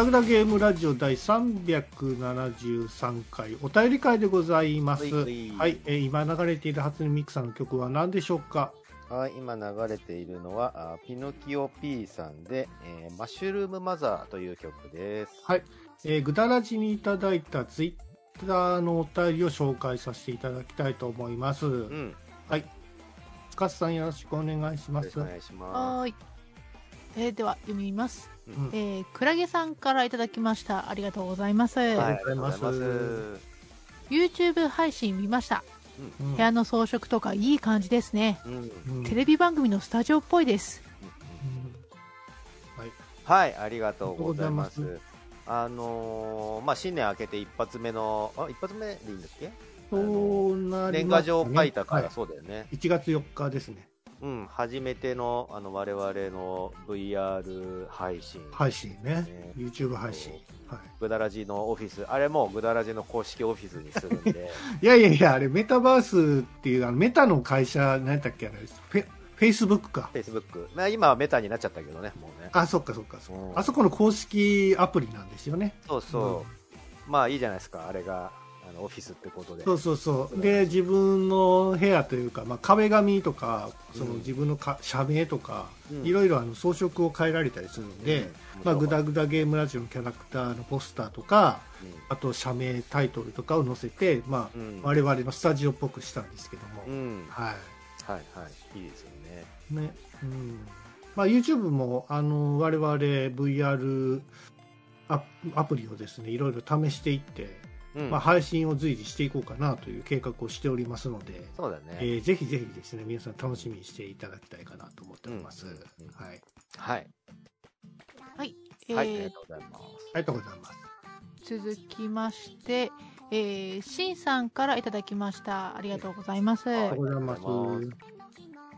グダグダゲームラジオ第373回お便り会でございます。ははいい、えー今流れている初音ミクさんの曲は何でしょうか？はい、今流れているのは、あピノキオ P さんで、えーマッシュルームマザーという曲です。はい、えー、グダラジにいただいたツイッターのお便りを紹介させていただきたいと思います。うん。はい。スカスさんよろしくお願いします。お願いしまはーい。えーでは読みます。うんえー、クラゲさんからいただきました。ありがとうございます。す。はい、ありがとうございます。YouTube 配信見ました。うん部屋の装飾とかいい感じですね。うん。テレビ番組のスタジオっぽいです。うんはい。はい、ありがとうございます。あのーまあ、新年明けて一発目の、あ、一発目でいいんだっけ？そうなり年賀ますね状書いたからはそうだよね。い、1月4日ですね。うん、初めての、あの、我々の VR 配信。配信ねね。YouTube 配信。はグダラジのオフィス、あれもグダラジの公式オフィスにするんで、い。いやいやいや、あれ、メタバースっていう、あのメタの会社、何やったっけあれ、フェフェイスブックか。Facebook。まあ今はメタになっちゃったけどね、もうね。あ、そっかそっかそっかうんあそこの公式アプリなんですよね。そうそう。まあいいじゃないですか、あれが、あの、オフィスってことで。そうそうそう。で、自分の部屋というか、まあ、壁紙とか、そのうん自分のか社名とか、うんいろいろあの装飾を変えられたりするんで、うんまあ、グダ面グダゲームラジオのキャラクターのポスターとか、白あと社名、タイトルとかを載せて、まあ、我々のスタジオっぽくしたんですけども、うん。ははい。いはい。いいですよね。ねうんまあ、YouTube もあの我々 VR アアプリをですねいろいろ試していって、うん。まあ、配信を随時していこうかなという計画をしておりますので、そうだえね。ーぜひぜひですね皆さん楽しみにしていただきたいかなと思っております、うんうんうんはい、はい。はい。えーはい、ありがとうございます。ありがとうございます続きまして、えー、シンさんからいただきました。ありがとうございます。ありがとうございます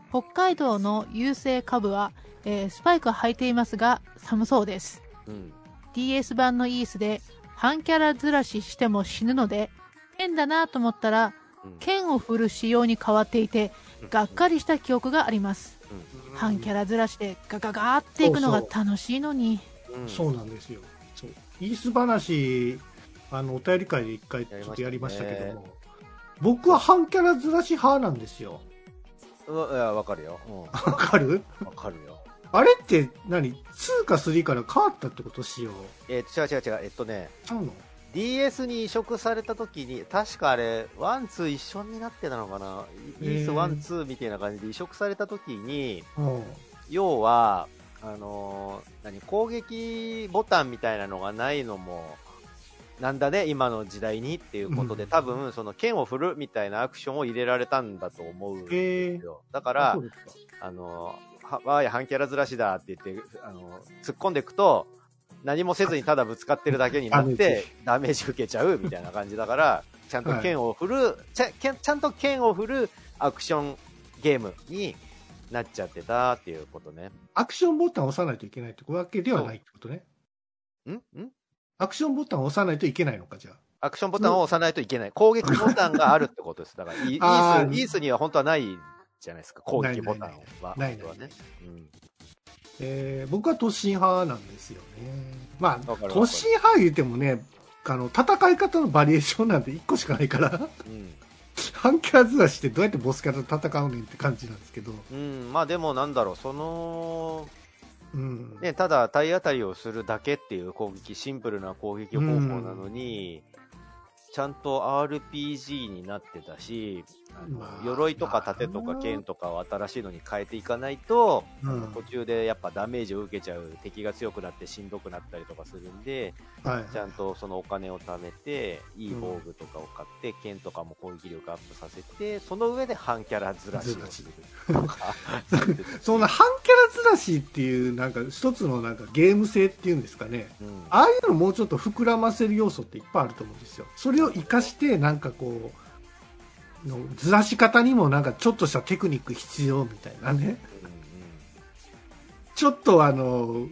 北海道の優勢下部は、えースパイク履いていますが寒そうです。うん。DS 版のイースで半キャラずらししても死ぬので変だなと思ったらうん。剣を振る仕様に変わっていてがっかりした記憶があります。半キャラずらしでガガガーっていくのが楽しいのに。うん。そうなんですよ。そう。イース話あのお便り会で一回ちょっとやりましたけども僕は半キャラずらし派なんですよ。うわいや、わかるよ。うん。わかる？わかるよ。あれって何？2か3から変わったってこと？しようえー、違う違う違う。えっとね、ちゃうの？DS に移植された時に、確かあれ、 One、Two 一緒になってたのかな、イへー。ース One、Two みたいな感じで移植された時に、うん。要は、あのー何、攻撃ボタンみたいなのがないのも、なんだね、今の時代にっていうことで、うん。多分、その剣を振るみたいなアクションを入れられたんだと思うんでへすよ。だからか。あのーは、わーい、半キャラずらしだって言って、あのー突っ込んでいくと、何もせずにただぶつかってるだけになって、ダメージ受けちゃうみたいな感じだから、ちゃんと剣を振る、ちゃ剣ちゃんと剣を振るアクションゲームになっちゃってたっていうことね。アクションボタンを押さないといけないってわけではないってことね。ん？ん？アクションボタンを押さないといけないのか、じゃあ。アクションボタンを押さないといけない。攻撃ボタンがあるってことです。だから、イイース、イースには本当はないじゃないですか、攻撃ボタンは。ないね。うんえー僕は突進派なんですよね。まあ、わかるわかる突進派言ってもね、あの、戦い方のバリエーションなんて1個しかないから、うん。半キャラずらしてどうやってボスキャラと戦うねんって感じなんですけど、うん、まあでもなんだろう、その、うん。ね、ただ体当たりをするだけっていう攻撃、シンプルな攻撃方法なのに、ちゃんと RPG になってたし、鎧とか盾とか剣とかを新しいのに変えていかないと、うん途中でやっぱダメージを受けちゃう敵が強くなってしんどくなったりとかするんで、はい。ちゃんとそのお金を貯めて、いい防具とかを買って、剣とかも攻撃力アップさせて、その上で半キャラずらしをするとか。その半キャラずらしっていう、なんか一つのなんかゲーム性っていうんですかね。うんああいうのもうちょっと膨らませる要素っていっぱいあると思うんですよ。それを活かして、なんかこう、のずらし方にもなんかちょっとしたテクニック必要みたいなね。ちょっとあの、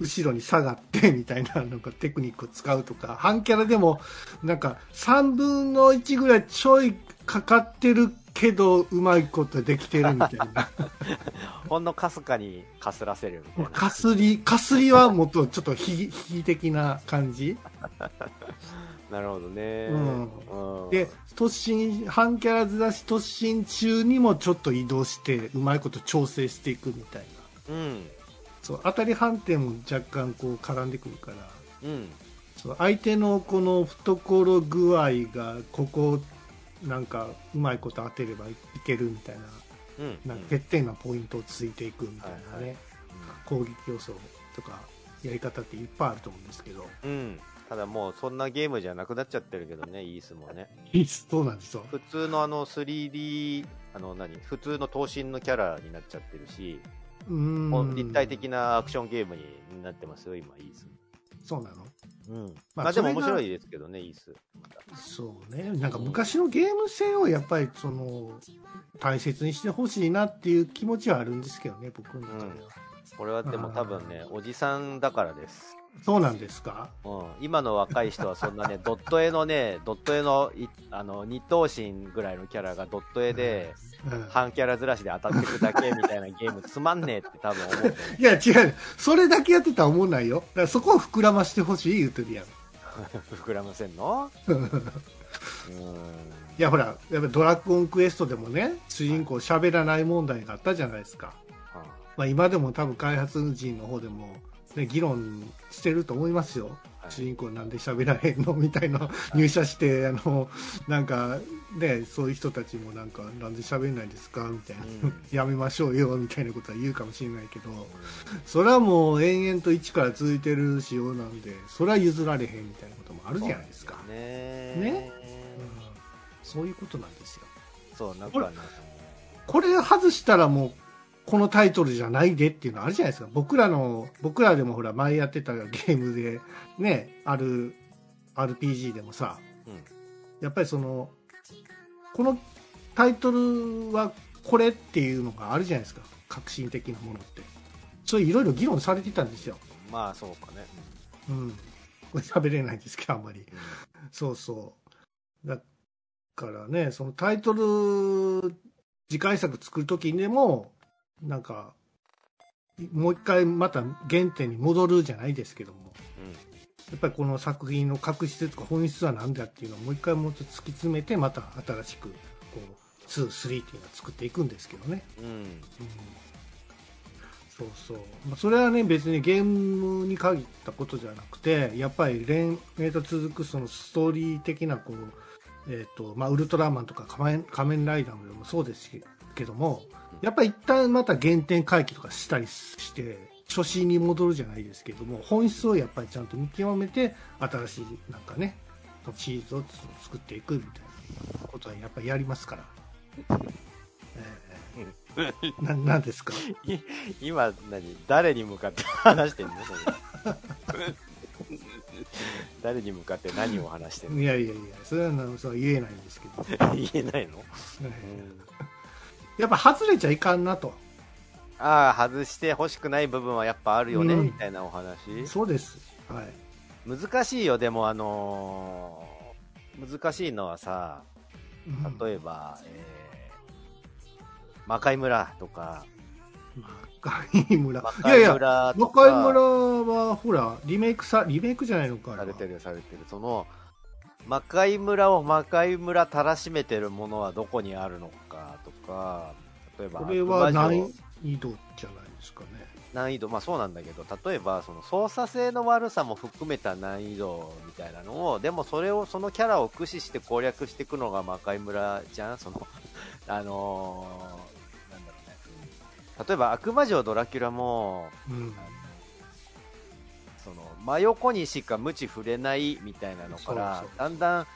後ろに下がってみたいななんかテクニックを使うとか、半キャラでもなんか3分の1ぐらいちょいかかってるけどうまいことできてるみたいな ほんのかすかにかすらせるみたいな。かすりかすりはもっとちょっと悲悲劇的な感じなるほどね。うんうんで突進半キャラずらし突進中にもちょっと移動してうまいこと調整していくみたいなうん。そう当たり判定も若干こう絡んでくるからうん。そう相手のこの懐具合がここなんかうまいこと当てればいけるみたいなうん。なんか欠点なポイントをついていくみたいなね、はいはい攻撃要素とかやり方っていっぱいあると思うんですけどうん。ただもうそんなゲームじゃなくなっちゃってるけどね、イースもね。そうなんですよ普通のあの 3D、あの何？普通の頭身のキャラになっちゃってるし、うん立体的なアクションゲームになってますよ、今、イース。そうなの？うん。まあまあでも面白いですけどね、イース。そうねなんか昔のゲーム性をやっぱりその大切にしてほしいなっていう気持ちはあるんですけどね僕の中では、これはでも多分ね、おじさんだからです。そうなんですか？うん、今の若い人はそんなね、ドット絵のね、ドット絵のいあの二等身ぐらいのキャラがドット絵で、うん。半キャラずらしで当たってくだけみたいなゲームつまんねえって多分思う。いや違う。それだけやってたら思んないよ。だからそこを膨らましてほしい言うてるやん。膨らませんの？うーん。いやほらやっぱりドラゴンクエストでもね主人公喋らない問題があったじゃないですか、まあ、今でも多分開発陣の方でも、ね、議論してると思いますよ、はい。主人公なんで喋らへんのみたいな入社してあのなんかねそういう人たちもなんかなんで喋んないんですかみたいな、うん。やめましょうよみたいなことは言うかもしれないけどそれはもう延々と一から続いてる仕様なんでそれは譲られへんみたいなこともあるじゃないですか。ね。ね。うん。そういうことなんですよ。そう、なんかね、これ外したらもうこのタイトルじゃないでっていうのあるじゃないですか僕らの僕らでもほら前やってたゲームでねある RPG でもさうん。やっぱりそのこのタイトルはこれっていうのがあるじゃないですか革新的なものってそれいろいろ議論されてたんですよまあ、そうかね。うんこれ喋れないんですけどあんまりそうそう。だからね、そのタイトル、次回作作るときにでも、なんか、もう一回また原点に戻るじゃないですけども、うん。やっぱりこの作品の確質とか本質は何だっていうのをもう一回もうちょっと突き詰めて、また新しく、こう、2、3っていうのを作っていくんですけどね。うん。うん。うんそうそう、まあ、それはね別にゲームに限ったことじゃなくてやっぱり連綿と続くそのストーリー的なこう、えーとまあ、ウルトラマンとか仮面仮面ライダーでもそうですけどもやっぱり一旦また原点回帰とかしたりして初心に戻るじゃないですけども本質をやっぱりちゃんと見極めて新しいなんかねシリーズを作っていくみたいなことはやっぱりやりますから。えーななんですか？今、何？誰に向かって話してんのそれ。誰に向かって何を話してんの？いやいやいや、それはなそうは言えないんですけど、言えないの、やっぱ外れちゃいかんなと、ああ、外して欲しくない部分はやっぱあるよね、うん。みたいなお話？そうです、はい、難しいよ、でもあのー難しいのはさ、うん。例えば、えー、魔界村とか、魔界村、魔いやいや、界村と魔か、界村はほら、リメイクさ、リメイクじゃないのか、あれは。されてるされてる。その、魔界村を魔界村たらしめてるものはどこにあるのかとか、例えば、これは難城易度じゃないですかね。難易度、まあそうなんだけど、例えば、その操作性の悪さも含めた難易度みたいなのを、でもそれを、そのキャラを駆使して攻略していくのが魔界村じゃん？その、あのーなんだろうね。例えば、悪魔城ドラキュラも、うん、その真横にしか無知触れないみたいなのからだんだん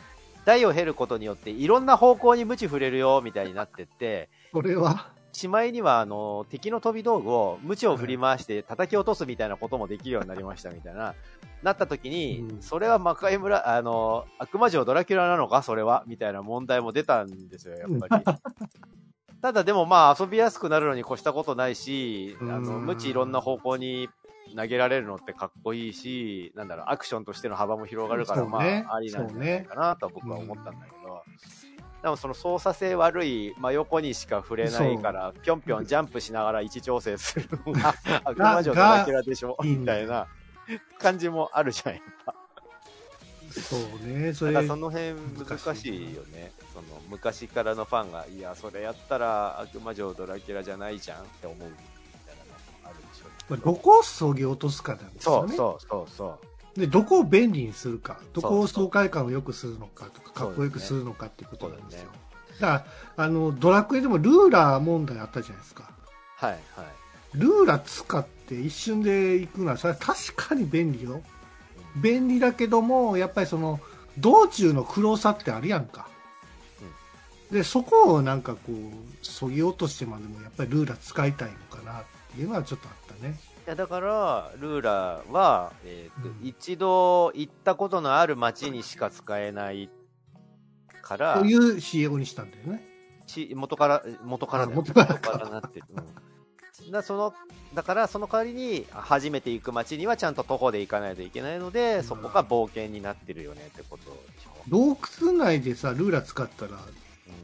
台を経ることによっていろんな方向に無知触れるよみたいになってってこれは、しまいにはあの敵の飛び道具を無知を振り回して叩き落とすみたいなこともできるようになりましたみたいななった時に、うん。それは魔界村あの悪魔城ドラキュラなのかそれは？みたいな問題も出たんですよやっぱり。ただでもまあ遊びやすくなるのに越したことないし、あの、うん。無知いろんな方向に投げられるのってかっこいいし、なんだろう、アクションとしての幅も広がるから、まあ、ありなんじゃないかなとは僕は思ったんだけど、でもその操作性悪い真横にしか触れないから、ぴょんぴょんジャンプしながら位置調整するのが、悪魔女とラキュラでしょみたいな感じもあるじゃん、やっぱ。そうね、それ。だからその辺難しいよね。その昔からのファンが、いや、それやったら悪魔女ドラキュラじゃないじゃんって思うみたいなのもあるでしょうねどこをそぎ落とすかなんですよね。そうそうそうそう。で、どこを便利にするか、どこを爽快感を良くするのかとか、かっこよくするのかっていうことなんですよ。そうだから、あの、ドラクエでもルーラー問題あったじゃないですか。はいはい。ルーラー使って一瞬で行くのは、それは確かに便利よ。便利だけども、やっぱりその、道中の黒さってあるやんか。で、そこをなんかこう、そぎ落としてまでも、やっぱりルーラー使いたいのかなっていうのはちょっとあったね。いやだから、ルーラーは、えーとうん一度行ったことのある街にしか使えないからと、いう仕様にしたんだよね。ち元から、元からだ元からかなってる。うん、だそのだから、その代わりに、初めて行く街にはちゃんと徒歩で行かないといけないので、そこが冒険になってるよねってことでしょ。洞窟内でさ、ルーラー使ったら、うん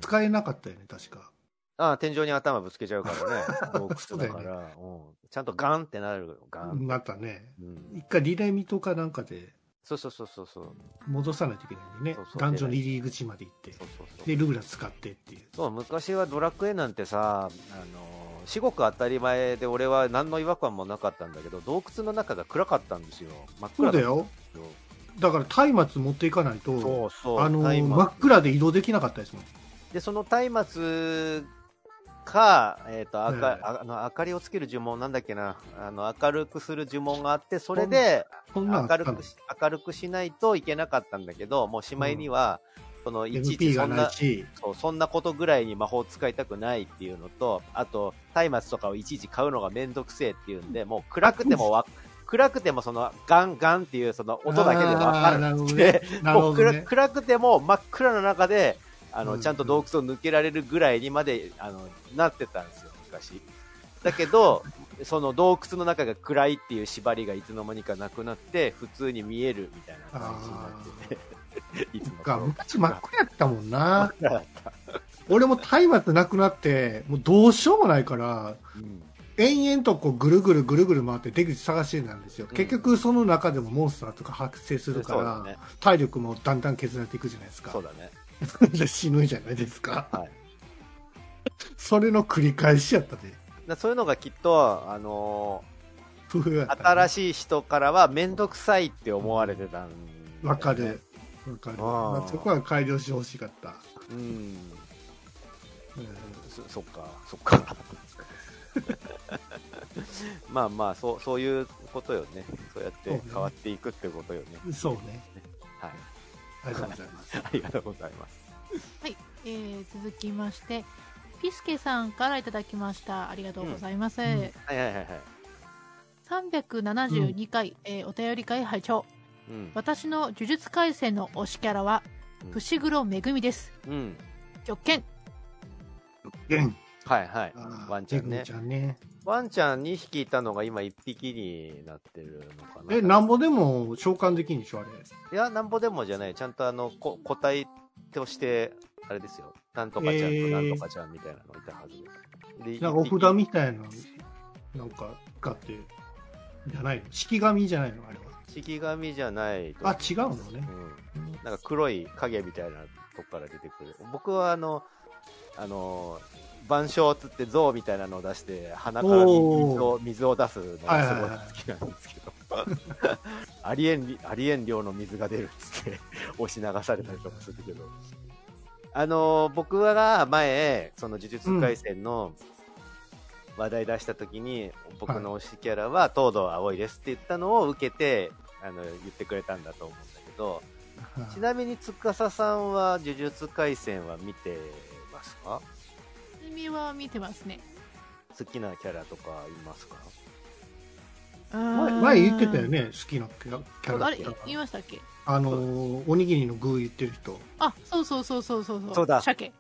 使えなかったよね、確か。ああ天井に頭ぶつけちゃうからね、洞窟だから、うんちゃんとガンってなるよ、ガン。なったね。うん、一回リレミとかなんかでそうそうそうそう。戻さないといけないんでねそう。そうダンジョンの入り口まで行って。そうそうそうで、ルーラー使ってっていう。そう昔はドラクエなんてさ、あの至極当たり前で俺は何の違和感もなかったんだけど洞窟の中が暗かったんですよ真っ暗だよ。だから松明持っていかないと、そうそうあの、真っ暗で移動できなかったですもん。でその松明か、えーとあかええああの明かりをつける呪文なんだっけな。あの明るくする呪文があってそれで明るくし明るくしないといけなかったんだけどもうしまいには、そのいちいちそんなそうそんなことぐらいに魔法を使いたくないっていうのと、あと、松明とかをいちいち買うのがめんどくせえっていうんで、もう暗くてもわ、暗くてもそのガンガンっていうその音だけでわかる。暗 暗くても真っ暗な中で、あの、うんちゃんと洞窟を抜けられるぐらいにまで、あの、なってたんですよ、昔。だけど、その洞窟の中が暗いっていう縛りがいつの間にかなくなって、普通に見えるみたいな感じになってて。いつのか頃昔真っ暗やったもんな。俺も松明なくなって、もうどうしようもないから、うん延々とこうぐるぐるぐるぐる回って出口探してたんですよ。うん結局その中でもモンスターとか発生するから、ね。体力もだんだん削られていくじゃないですかそう。だね。で 死ぬじゃないですか。はいそれの繰り返しやったで。だそういうのがきっと、あのー新しい人からは面倒くさいって思われてたんわかる。。わかる。あーまあそこは改良してほしかった。うん。うんそそっか、そっか。まあまあ、そう、そういうことよね。そうやって変わっていくってことよね。そうね。はい。ありがとうございます。ありがとうございます。はい、えー続きましてピスケさんからいただきましたありがとうございます、うんはいはいはいはい。372回、えーお便り会拝聴うん。私の呪術廻戦の推しキャラはうん伏黒めぐみですうん。極拳ゲン。はいはいワンちゃんねち。ゃんね。ワンちゃん2匹いたのが今1匹になってるのかな。え、なんぼでも召喚できんでしょ、あれ。いや、なんぼでもじゃない。ちゃんとあの、こ個体として、あれですよ。なんとかちゃんとえーなんとかちゃんみたいなのいたはずで。でなんかお札みたいな、なんか使って、じゃないの？式紙じゃないのあれは？式紙じゃないとあ、違うのね。うん。なんか黒い影みたいなとこから出てくる。僕はあの、あの、晩鐘つって象みたいなのを出して、鼻から水を水を出すのがすごい好きなんですけど。ありえん、ありえん量の水が出るっつって押し流されたりとかするけど。あの、僕が前、その呪術廻戦の話題出した時に、僕の推しキャラは東堂葵ですって言ったのを受けて、あの、言ってくれたんだと思うんだけど、ちなみに司さんは呪術廻戦は見てますか？君は見てますね好きなキャラとかいますか？前前言ってたよね、好きなキャラキャラあれ言いましたっけ？あのー、おにぎりの具言ってる人。あそうそうそうそうそうそうだ鮭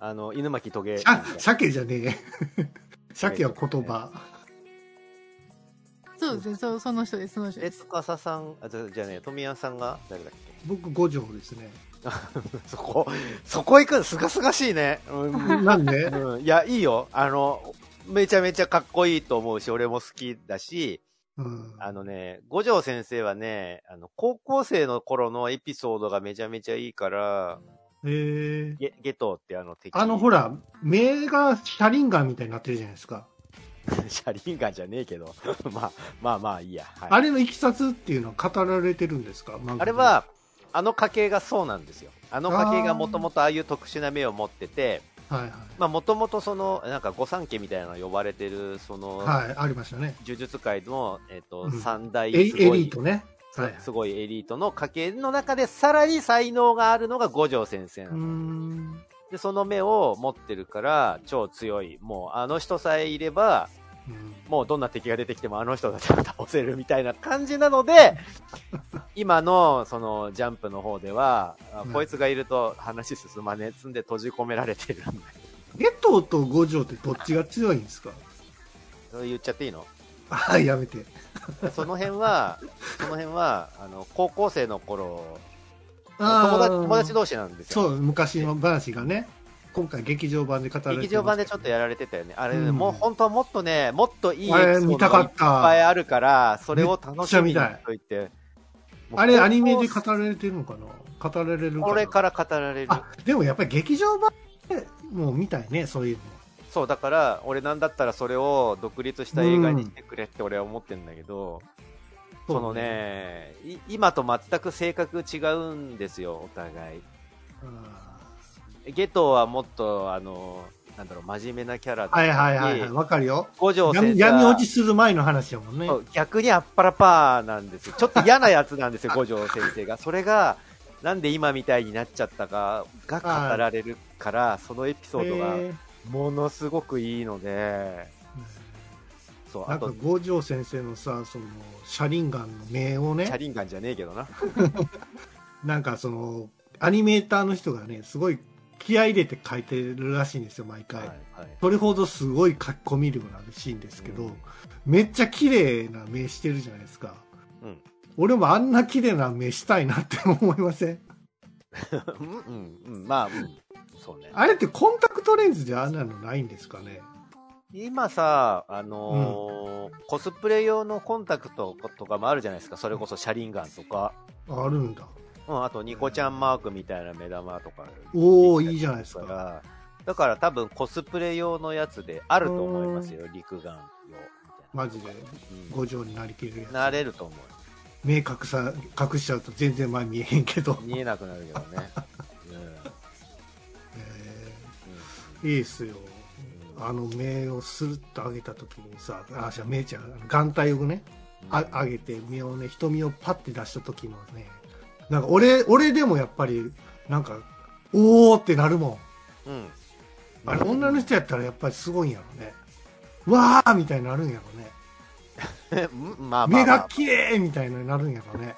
あの、犬巻棘。あ、鮭じゃねえ。鮭は言葉。そうですねそうその人ですその人で、です司さん、あ、じゃじゃあね、富谷さんが誰だっけ？僕、五条ですね。そこ、そこ行くのすがすがしいね。うん、なんで？うんいや、いいよ。あの、めちゃめちゃかっこいいと思うし、俺も好きだし、うん。あのね、五条先生はね、あの、高校生の頃のエピソードがめちゃめちゃいいから、えー、ゲゲトってあの敵。あの、ほら、目がシャリンガンみたいになってるじゃないですか。シャリンガンじゃねえけど。まあ、まあまあいいや。はい、あれのいきさつっていうのは語られてるんですか？あれは、あの家系がそうなんですよ。あの家系がもともとああいう特殊な目を持ってて、はいはい。まあもともとその、なんか御三家みたいなの呼ばれてる、その、はい、ありましたね。呪術界の、えっ、と、うん三大エリートね。はい。すごいエリートの家系の中でさらに才能があるのが五条先生な。ん。で、その目を持ってるから超強い。もうあの人さえいれば、うん。もうどんな敵が出てきてもあの人たら倒せるみたいな感じなので、今のそのジャンプの方では、あうん。こいつがいると話進まねえっつんで閉じ込められてるんだよ。ゲトと五条ってどっちが強いんですか？それ言っちゃっていいの？はい、やめて。その辺は、その辺は、あの、高校生の頃、友達友達同士なんですよ。そう、昔の話がね、今回劇場版で語られて劇場版でちょっとやられてたよね。あれね、うんもう本当はもっとね、もっといいエピソードがいっぱいあるから、それを楽しみにといて。あれアニメで語られてるのかな？語られるこれから語られる。あ、でもやっぱり劇場版でもう見たいね、そういうの。そう、だから、俺なんだったらそれを独立した映画にしてくれって俺は思ってるんだけど、そのね、い今と全く性格違うんですよ、お互い。あゲトはもっと、あの、なんだろう、真面目なキャラだったーりはいはいはいはい、わかるよ。五条先闇生は闇落ちする前の話やもんね。そう逆にあっぱらパーなんですよ。ちょっと嫌なやつなんですよ、五条先生が。それが、なんで今みたいになっちゃったかが語られるから、そのエピソードがへものすごくいいので、そう、ーなんかあと、五条先生のさ、その、シャリンガンの目をね、チャリンガンじゃねえけどな。なんかその、アニメーターの人がね、すごい気合い入れて書いてるらしいんですよ、毎回。はいはいそれほどすごい書き込み量なシーンですけど、うんめっちゃ綺麗な目してるじゃないですか。うん俺もあんな綺麗な目したいなって思いません？うんうんうん、まあ、うん、そうね。あれってコンタクトレンズであんなのないんですかね？今さ、あのーコスプレ用のコンタクトとかもあるじゃないですか。それこそシャリンガンとか。あるんだ。うん、あとニコちゃんマークみたいな目玉とか。おーいいじゃないですかだから多分コスプレ用のやつであると思いますよ、陸眼用。マジでうん五条になりきるやつ。なれると思う。目隠さ、隠しちゃうと全然前見えへんけど。見えなくなるけどね。えーいいっすよ。あの目をスルッと上げた時にさ、あ、じゃあ目ちゃう、眼帯をね、あ上げて目をね瞳をパッて出した時のねなんか俺俺でもやっぱりなんかおおってなるもん。うん。あれ女の人やったらやっぱりすごいんやろね。わーみたいになるんやろね。う んまあまあ、まあ、目が綺麗みたいになるんやろね。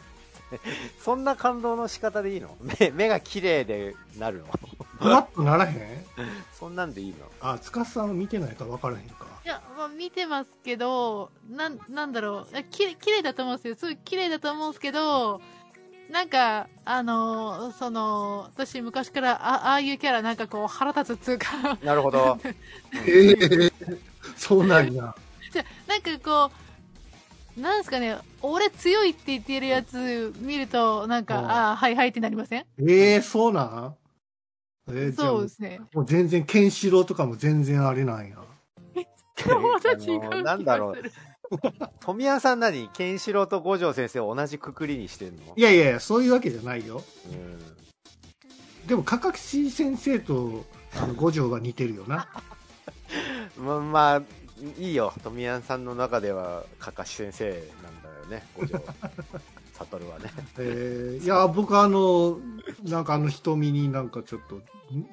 そんな感動の仕方でいいの？目目が綺麗でなるの？ふわっとならへん？そんなんでいいの？あ司さんは見てないから分からへんか。いや、まあ、見てますけど、なん、なんだろう。きれい、綺麗だと思うんですよ。すごい綺麗だと思うんですけど、なんか、あのーその、私昔から、あああいうキャラなんかこう腹立つっていうか、なるほど。ええそうなんやじゃなんかこう、なんですかね、俺強いって言ってるやつ見ると、なんか、うんああ、はいはいってなりません？ええそうなん？えー、そうですね。もう全然ケンシロウとかも全然あれなんやまた違う気がする。なんだろう。富谷さん何ケンシロウと五条先生を同じくくりにしてんの？いやいやいやそういうわけじゃないようん。でもかかし先生とあの五条は似てるよな ままあ、いいよ。富谷さんの中では、かかし先生なんだよね、五条は。悟はね。えーいや僕あのなんかあの瞳になんかちょっと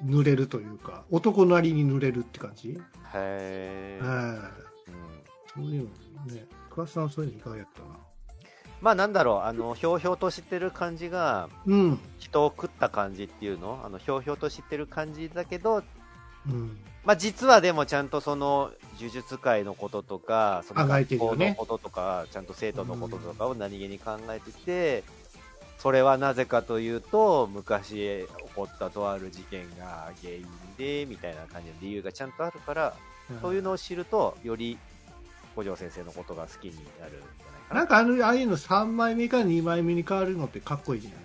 ぬ濡れるというか男なりに濡れるって感じへえ。そういうのね桑田さんはそういうの意外やったな？まあなんだろう、あの、ひょうひょうとしてる感じが、うん。人を食った感じっていうの？あの、ひょうひょうとしてる感じだけど、うん。まあ実はでもちゃんとその、呪術界のこととか、その学校のこととか、ちゃんと生徒のこととかを何気に考えてて、それはなぜかというと、昔起こったとある事件が原因で、みたいな感じの理由がちゃんとあるから、そういうのを知ると、より五条先生のことが好きになるんじゃないかな。なんかあの、ああいうの3枚目から2枚目に変わるのってかっこいいじゃない？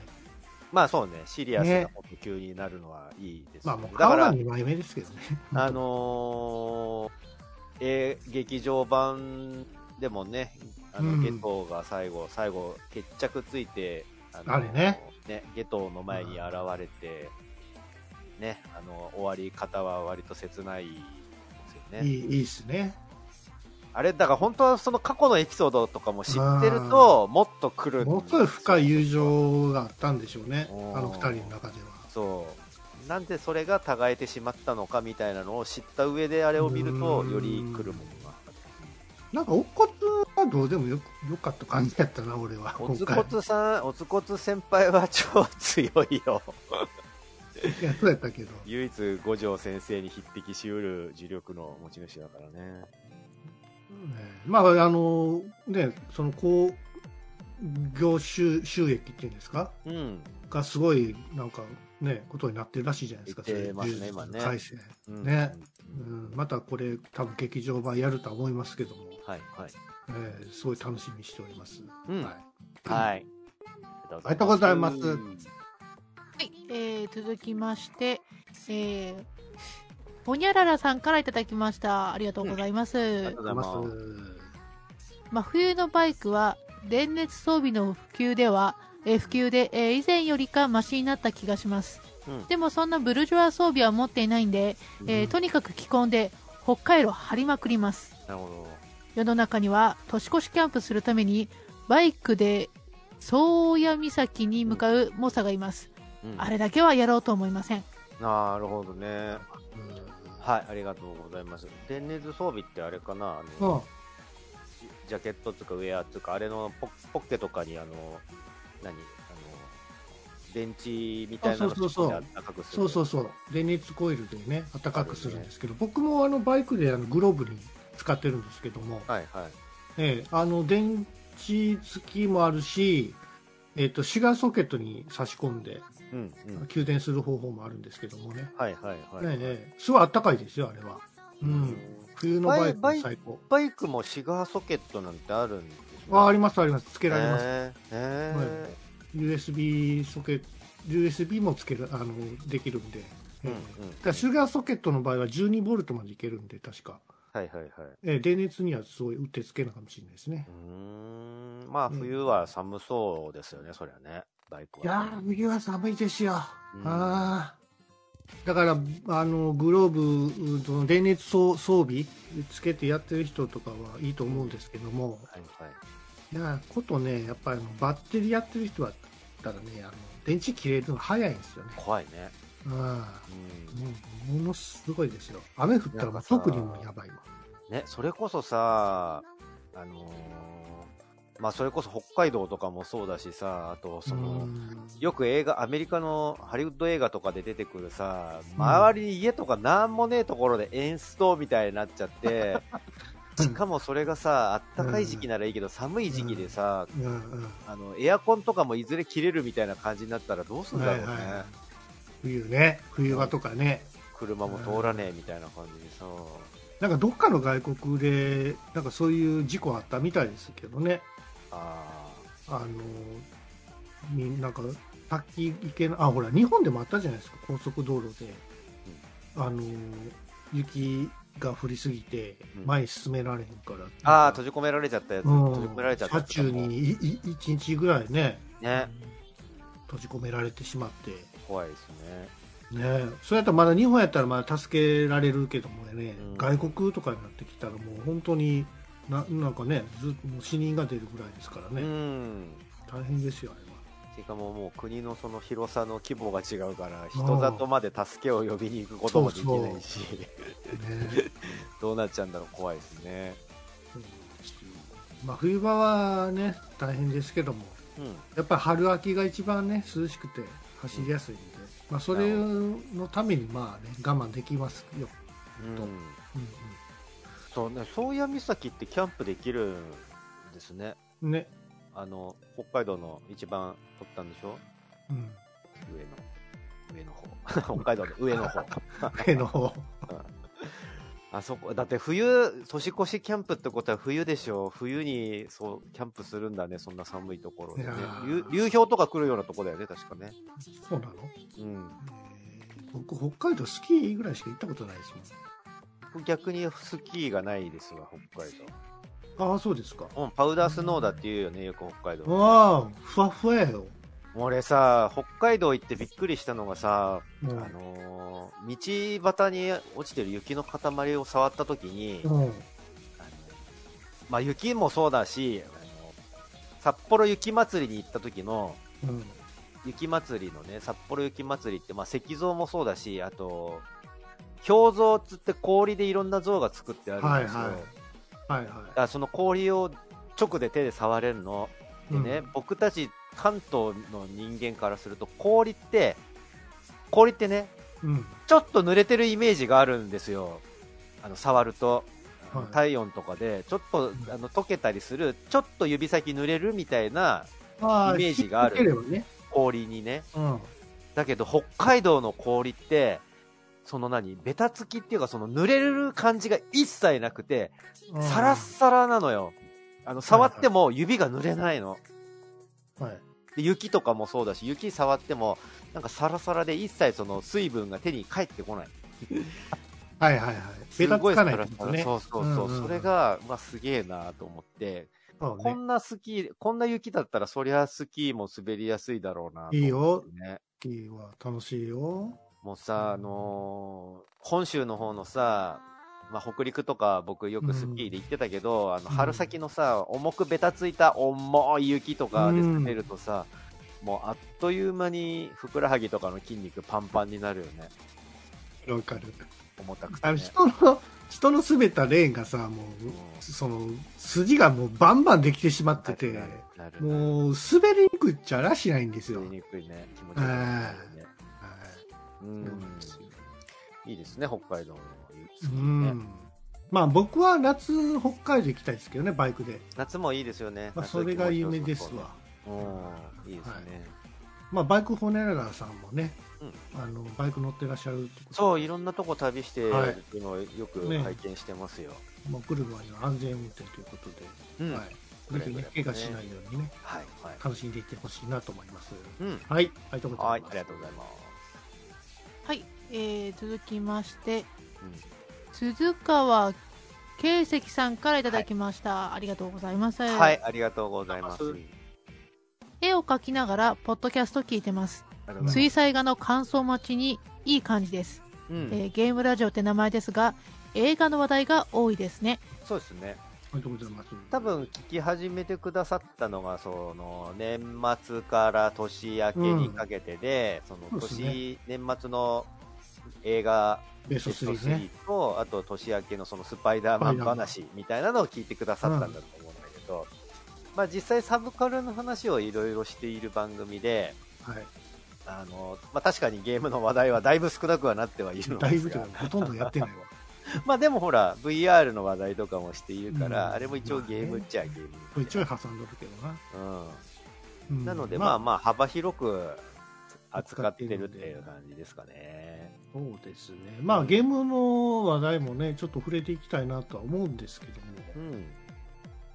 まあそうね、シリアスなこと急になるのはいいですよね。まあもうだから顔は、2枚目ですけどね。あのー、えー劇場版でもね、あの、うんゲトが最後、最後、決着ついて、あのーあれねゲトの前に現れて、ね、あの、終わり方は割と切ないですよね。いい、いいっすね。あれ、だから本当はその過去のエピソードとかも知ってると、もっと来る。ものすごい深い友情があったんでしょうね。あの二人の中では。そう。なんでそれが違えてしまったのかみたいなのを知った上であれを見ると、うんより来るものが。なんか、おっこつはどうでもよよかった感じやったな、俺は。おつこつさん、おつこつ先輩は超強いよ。いや、そうやったけど。唯一五条先生に匹敵しうる呪力の持ち主だからね。ねまあ、あの、ね、その、こう、業収収益っていうんですか？うん。がすごい、なんか、ね、ことになってるらしいじゃないですか。言ってますねそういう今ね改正。うんねうん、またこれ、多分劇場版やるとは思いますけども、はい、はい。えーすごい楽しみにしております。うんはいはい。ありがとうございますはい、えー、続きまして、えー、ほにゃららさんからいただきました。ありがとうございます。ありがとうございます。真冬のバイクは電熱装備の普及では、えー普及で、えー以前よりかマシになった気がします。うんでもそんなブルジョア装備は持っていないんで、えーとにかく着込んで北海道張りまくります。なるほ世の中には年越しキャンプするためにバイクで宗谷岬に向かう猛者がいます。ど。うんあれだけはやろうと思いません。なるほどね。うんはい、ありがとうございます。電熱装備ってあれかなあうんの、ジャケットとかウェアとか、あれのポポッケとかに、あの、何あの、電池みたいなのあそうそうそう突っ込んで赤くする。そうそうそう、電熱コイルでね、暖かくするんですけど、僕もあのバイクであのグローブに使ってるんですけども、はいはい。ええあの電池付きもあるし、えっとシガーソケットに差し込んでうんうん。給電する方法もあるんですけどもね、はいはいはい。ねええすごい暖かいですよ、あれは。うん、冬のバイクバイ最高。バイクもシガーソケットなんてあるんですねああります、あります、つけられます。へーへ USB ソケット、USB もつけるあのできるんで、うんえうん。だシュガーソケットの場合は12ボルトまでいけるんで、確か。はいはいはい。えー電熱にはすごいうってつけなかもしれないですねう。ーん。まあ冬は寒そうですよね、そりゃね。バイクは。いやー、冬は寒いですよ。うんああ。だから、あの、グローブ、その電熱装装備つけてやってる人とかはいいと思うんですけども、はいはい。いや、ことね、やっぱりバッテリーやってる人は、たらね、あの、電池切れるのが早いんですよね。怖いね。あうん。あ。もうものすごいですよ。雨降ったらもう特にもうやばいわ。ね、それこそさ、あのーまあそれこそ北海道とかもそうだしさ、あとその、うんよく映画、アメリカのハリウッド映画とかで出てくるさ、うん周りに家とかなんもねえところでエンストみたいになっちゃって、うんしかもそれがさ、あったかい時期ならいいけど、寒い時期でさ、あの、エアコンとかもいずれ切れるみたいな感じになったらどうするんだろうね。はいはい冬ね、冬場とかね。車も通らねえみたいな感じでさ。なんかどっかの外国で、なんかそういう事故あったみたいですけどね。ああの、みなんか、滝行けな、あ、ほら、日本でもあったじゃないですか、高速道路で。あの、雪が降りすぎてうん、前に進められへんから。あ。ああ、閉じ込められちゃったやつ。うん閉じ込められちゃったや車中にいい1日ぐらいね、ね。閉じ込められてしまって。怖いですね。ねそれやったらまだ日本やったらまだ助けられるけどもね、うん外国とかになってきたらもう本当にななんかねずもう死人が出るぐらいですからうね、ん。大変ですよあれは。しかももう国のその広さの規模が違うから、人里まで助けを呼びに行くこともできないし、ね どうなっちゃうんだろう、怖いですね。まあ、冬場はね大変ですけどもうん。やっぱり春秋が一番ね涼しくて走りやすいんで、まあ、それのためにまあね我慢できますよ、うん。と。うんそうね、宗谷岬ってキャンプできるんですね。うん、ねあの、北海道の一番取ったんでしょ？うん。上の。上の方。北海道の上の方。上の方。あそこ、だって冬、年越しキャンプってことは冬でしょ？冬に、そう、キャンプするんだね、そんな寒いところでね流流氷とか来るようなとこだよね、確かね。そうなの？うん。えー僕、北海道スキーぐらいしか行ったことないです逆にスキーがないですわ、北海道。ああ、そうですか。うん、パウダースノーだって言うよね、よく北海道。わあ、ふわふわやよ。俺さ、北海道行ってびっくりしたのがさ、もうあのー道端に落ちてる雪の塊を触った時に、うん。まあ、雪もそうだし、あの札幌雪まつりに行った時の、うん。雪まつりのね、札幌雪まつりって、まあ、石像もそうだし、あと、氷像っつって氷でいろんな像が作ってあるんですよ。はいはいはいはだからその氷を直で手で触れるの。い。でね、うん僕たち関東の人間からすると氷って、氷ってね、うん。ちょっと濡れてるイメージがあるんですよ。あの、触ると。はい体温とかで、ちょっと、あの、溶けたりする、ちょっと指先濡れるみたいなあイメージがある引っ掛ければね。氷にね。うん。だけど、北海道の氷って、その何、ベタつきっていうか、その濡れる感じが一切なくて、うんサラッサラなのよ。あの、触っても指が濡れないの。はい。で雪とかもそうだし、雪触っても、なんかサラサラで一切その水分が手に返ってこない。はいはいはい。ベタつかないってことね。そうそうそう。んんんそれ、が、まあ、すげえなと思って、そうね。こんなスキー、こんな雪だったら、そりゃスキーも滑りやすいだろうなと思っていいよ。ね。いいわ。楽しいよ。もうさ、あのー本州の方のさ、まあ、北陸とか僕よくスキーで行ってたけど、あのうん春先のさ、重くべたついた重い雪とかで滑るとさ、もうあっという間にふくらはぎとかの筋肉パンパンになるよね。わかる。重たくて、あの、ね。人の、人の滑ったレーンがさ、もう、その、筋がもうバンバンできてしまってて、もう、滑りにくいっちゃらしないんですよ。滑りにくいね。気持ち悪いね。はいうんいいですね、北海道の雪うね。ん。まあ僕は夏、北海道行きたいですけどね、バイクで。夏もいいですよね。まあ夏それが夢ですわ。うん、いいですね。まあバイクホネララさんもね、うんあの、バイク乗ってらっしゃるそう、いろんなとこ旅してるはいのをよくね拝見してますよ。まあ、車には安全運転ということで、うんはい。ぜひね、怪我しないようにね、はい、はい。楽しんでいってほしいなと思います。うん。はい、ありがとうござはいい、ます。ありがとうございます。はい、えー、続きまして、うん鈴川圭石さんからいただきました。ありがとうございます。はい、ありがとうございます。絵を描きながら、ポッドキャスト聞いてます。水彩画の感想待ちにいい感じです、うんえーゲームラジオって名前ですが、映画の話題が多いですね。そうですね。ありがとうございます。多分聞き始めてくださったのが、その年末から年明けにかけてで、そのそうです年、年末の映画ベストベスト3ね。3と、あと年明けのそのスパイダーマン話みたいなのを聞いてくださったんだと思うんだけど、まあ実際サブカルの話をいろいろしている番組で、はい。あの、まあ確かにゲームの話題はだいぶ少なくはなってはいるのですがぶというか、ほとんどやってないわ。まあでもほら、VR の話題とかもしているから、うんあれも一応ゲームっちゃゲーム。これちょい挟んどるけどな。うん。うんなので、まあまあ幅広く扱ってるっていう感じですかね。そうですね。まあゲームの話題もね、ちょっと触れていきたいなとは思うんですけども、うん。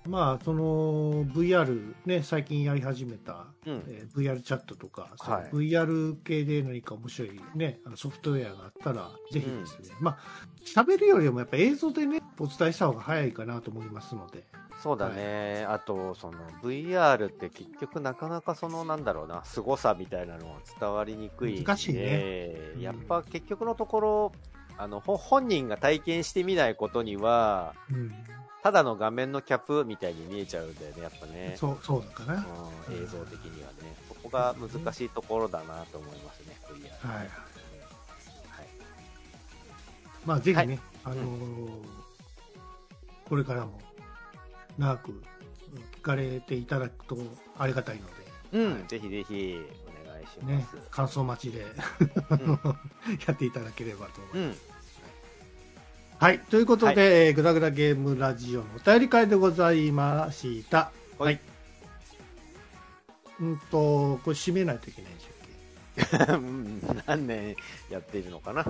まあその VR ね、最近やり始めた、うん。えー VR チャットとか、はい。VR 系で何か面白いね、あのソフトウェアがあったら、ぜひですね、まあ喋るよりもやっぱ映像でね、お伝えした方が早いかなと思いますので、そうだね。あと、その VR って結局なかなかそのなんだろうな、凄さみたいなのは伝わりにくい。難しいね。うん。やっぱ結局のところ、あの、ほ本人が体験してみないことには、うん、ただの画面のキャップみたいに見えちゃうんだよね、やっぱね。そう、そうだかな。はうん、映像的にはね。そこが難しいところだなと思いますね、VR。い。はい。まあぜひね、はあのーこれからも長くうん聞かれていただくとありがたいのうん、ぜひぜひお願いしで、ねます。、感想待ちでうん やっていただければと思います。うんはい。ということで、はいえーグダグダゲームラジオのお便り会でございました。はいうんと、これ締めないといけないんですよ。う ん何年やっているのかな？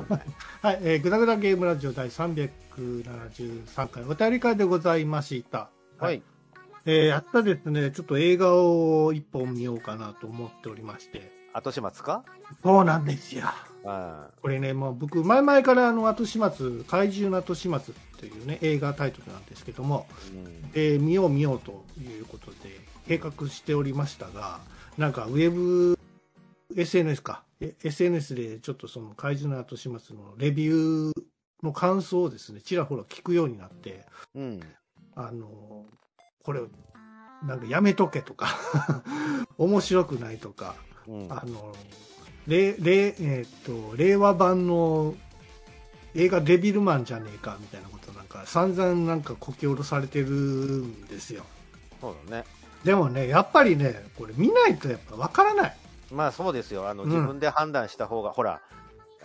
はい、えー、ぐだぐだゲームラジオ第373回お便り会でございました。はい。えー、やったですね、ちょっと映画を一本見ようかなと思っておりまして。後始末か？そうなんですよ。うん。これね、もう僕、前々からあの後始末、怪獣の後始末っていうね、映画タイトルなんですけども、うんえー見よう見ようということで計画しておりましたが、なんかウェブ、SNS か、え SNS でちょっとその怪獣の後始末のレビューの感想をですね、ちらほら聞くようになって、うん。あの、これ、なんかやめとけとか、面白くないとか、うん。あの、れれえーっと、令和版の映画デビルマンじゃねえかみたいなことなんか散々なんかこき下ろされてるんですよ。そうだね。でもね、やっぱりね、これ見ないとやっぱわからない。まあそうですよ。あの、うん自分で判断した方が、ほら、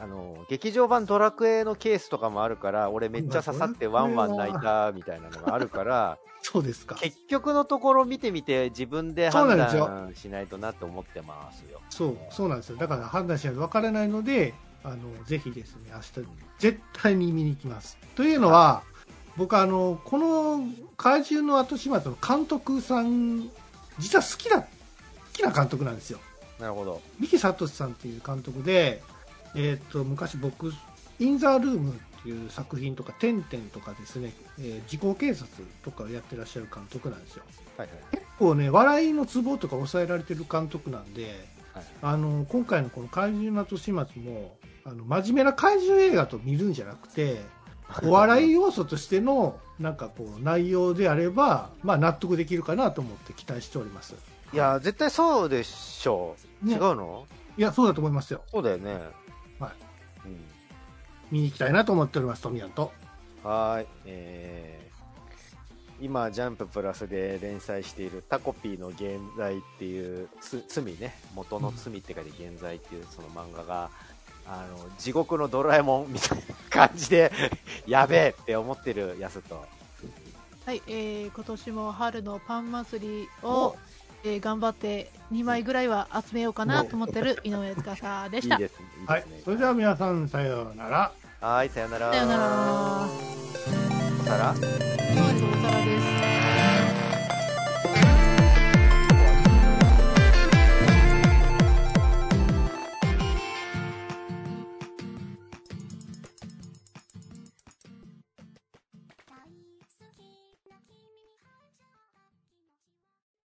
あの、劇場版ドラクエのケースとかもあるから、俺めっちゃ刺さってワンワン泣いたみたいなのがあるから、そうですか。結局のところ見てみて自分で判断しないとなって思ってますよ。そう、そうなんですよ。だから判断しないとわからないので、あの、ぜひですね、明日、絶対に見に行きます。というのは、僕あの、この怪獣の後始末の監督さん、実は好きだ、好きな監督なんですよ。なるほど。三木聡さんっていう監督で、えーっと昔僕「イン・ザ・ルーム」っていう作品とか「テンテン」とかですね、えー時効警察とかをやってらっしゃる監督なんですよはいはい。結構ね笑いのツボとか抑えられてる監督なんではいあの今回のこの「怪獣の後始末も」あの真面目な怪獣映画と見るんじゃなくて お笑い要素としてのなんかこう内容であれば、まあ、納得できるかなと思って期待しておりますいや、絶対そうでしょう。ね違うの？いやそうだと思いますよそうだよね。はい。うん。見に行きたいなと思っておりますトミヤンとはーい。えー、今、ジャンププラスで連載しているタコピーの現在っていう、つ罪ね、元の罪って書いて現在っていうその漫画が、あの、地獄のドラえもんみたいな感じで、やべえって思ってるやつと、はい、えー、今年も春のパン祭りを、えー頑張って2枚ぐらいは集めようかなと思ってる井上司でした。はいそれでは皆さんさようなら。はい、さよなら。さよなら。おさら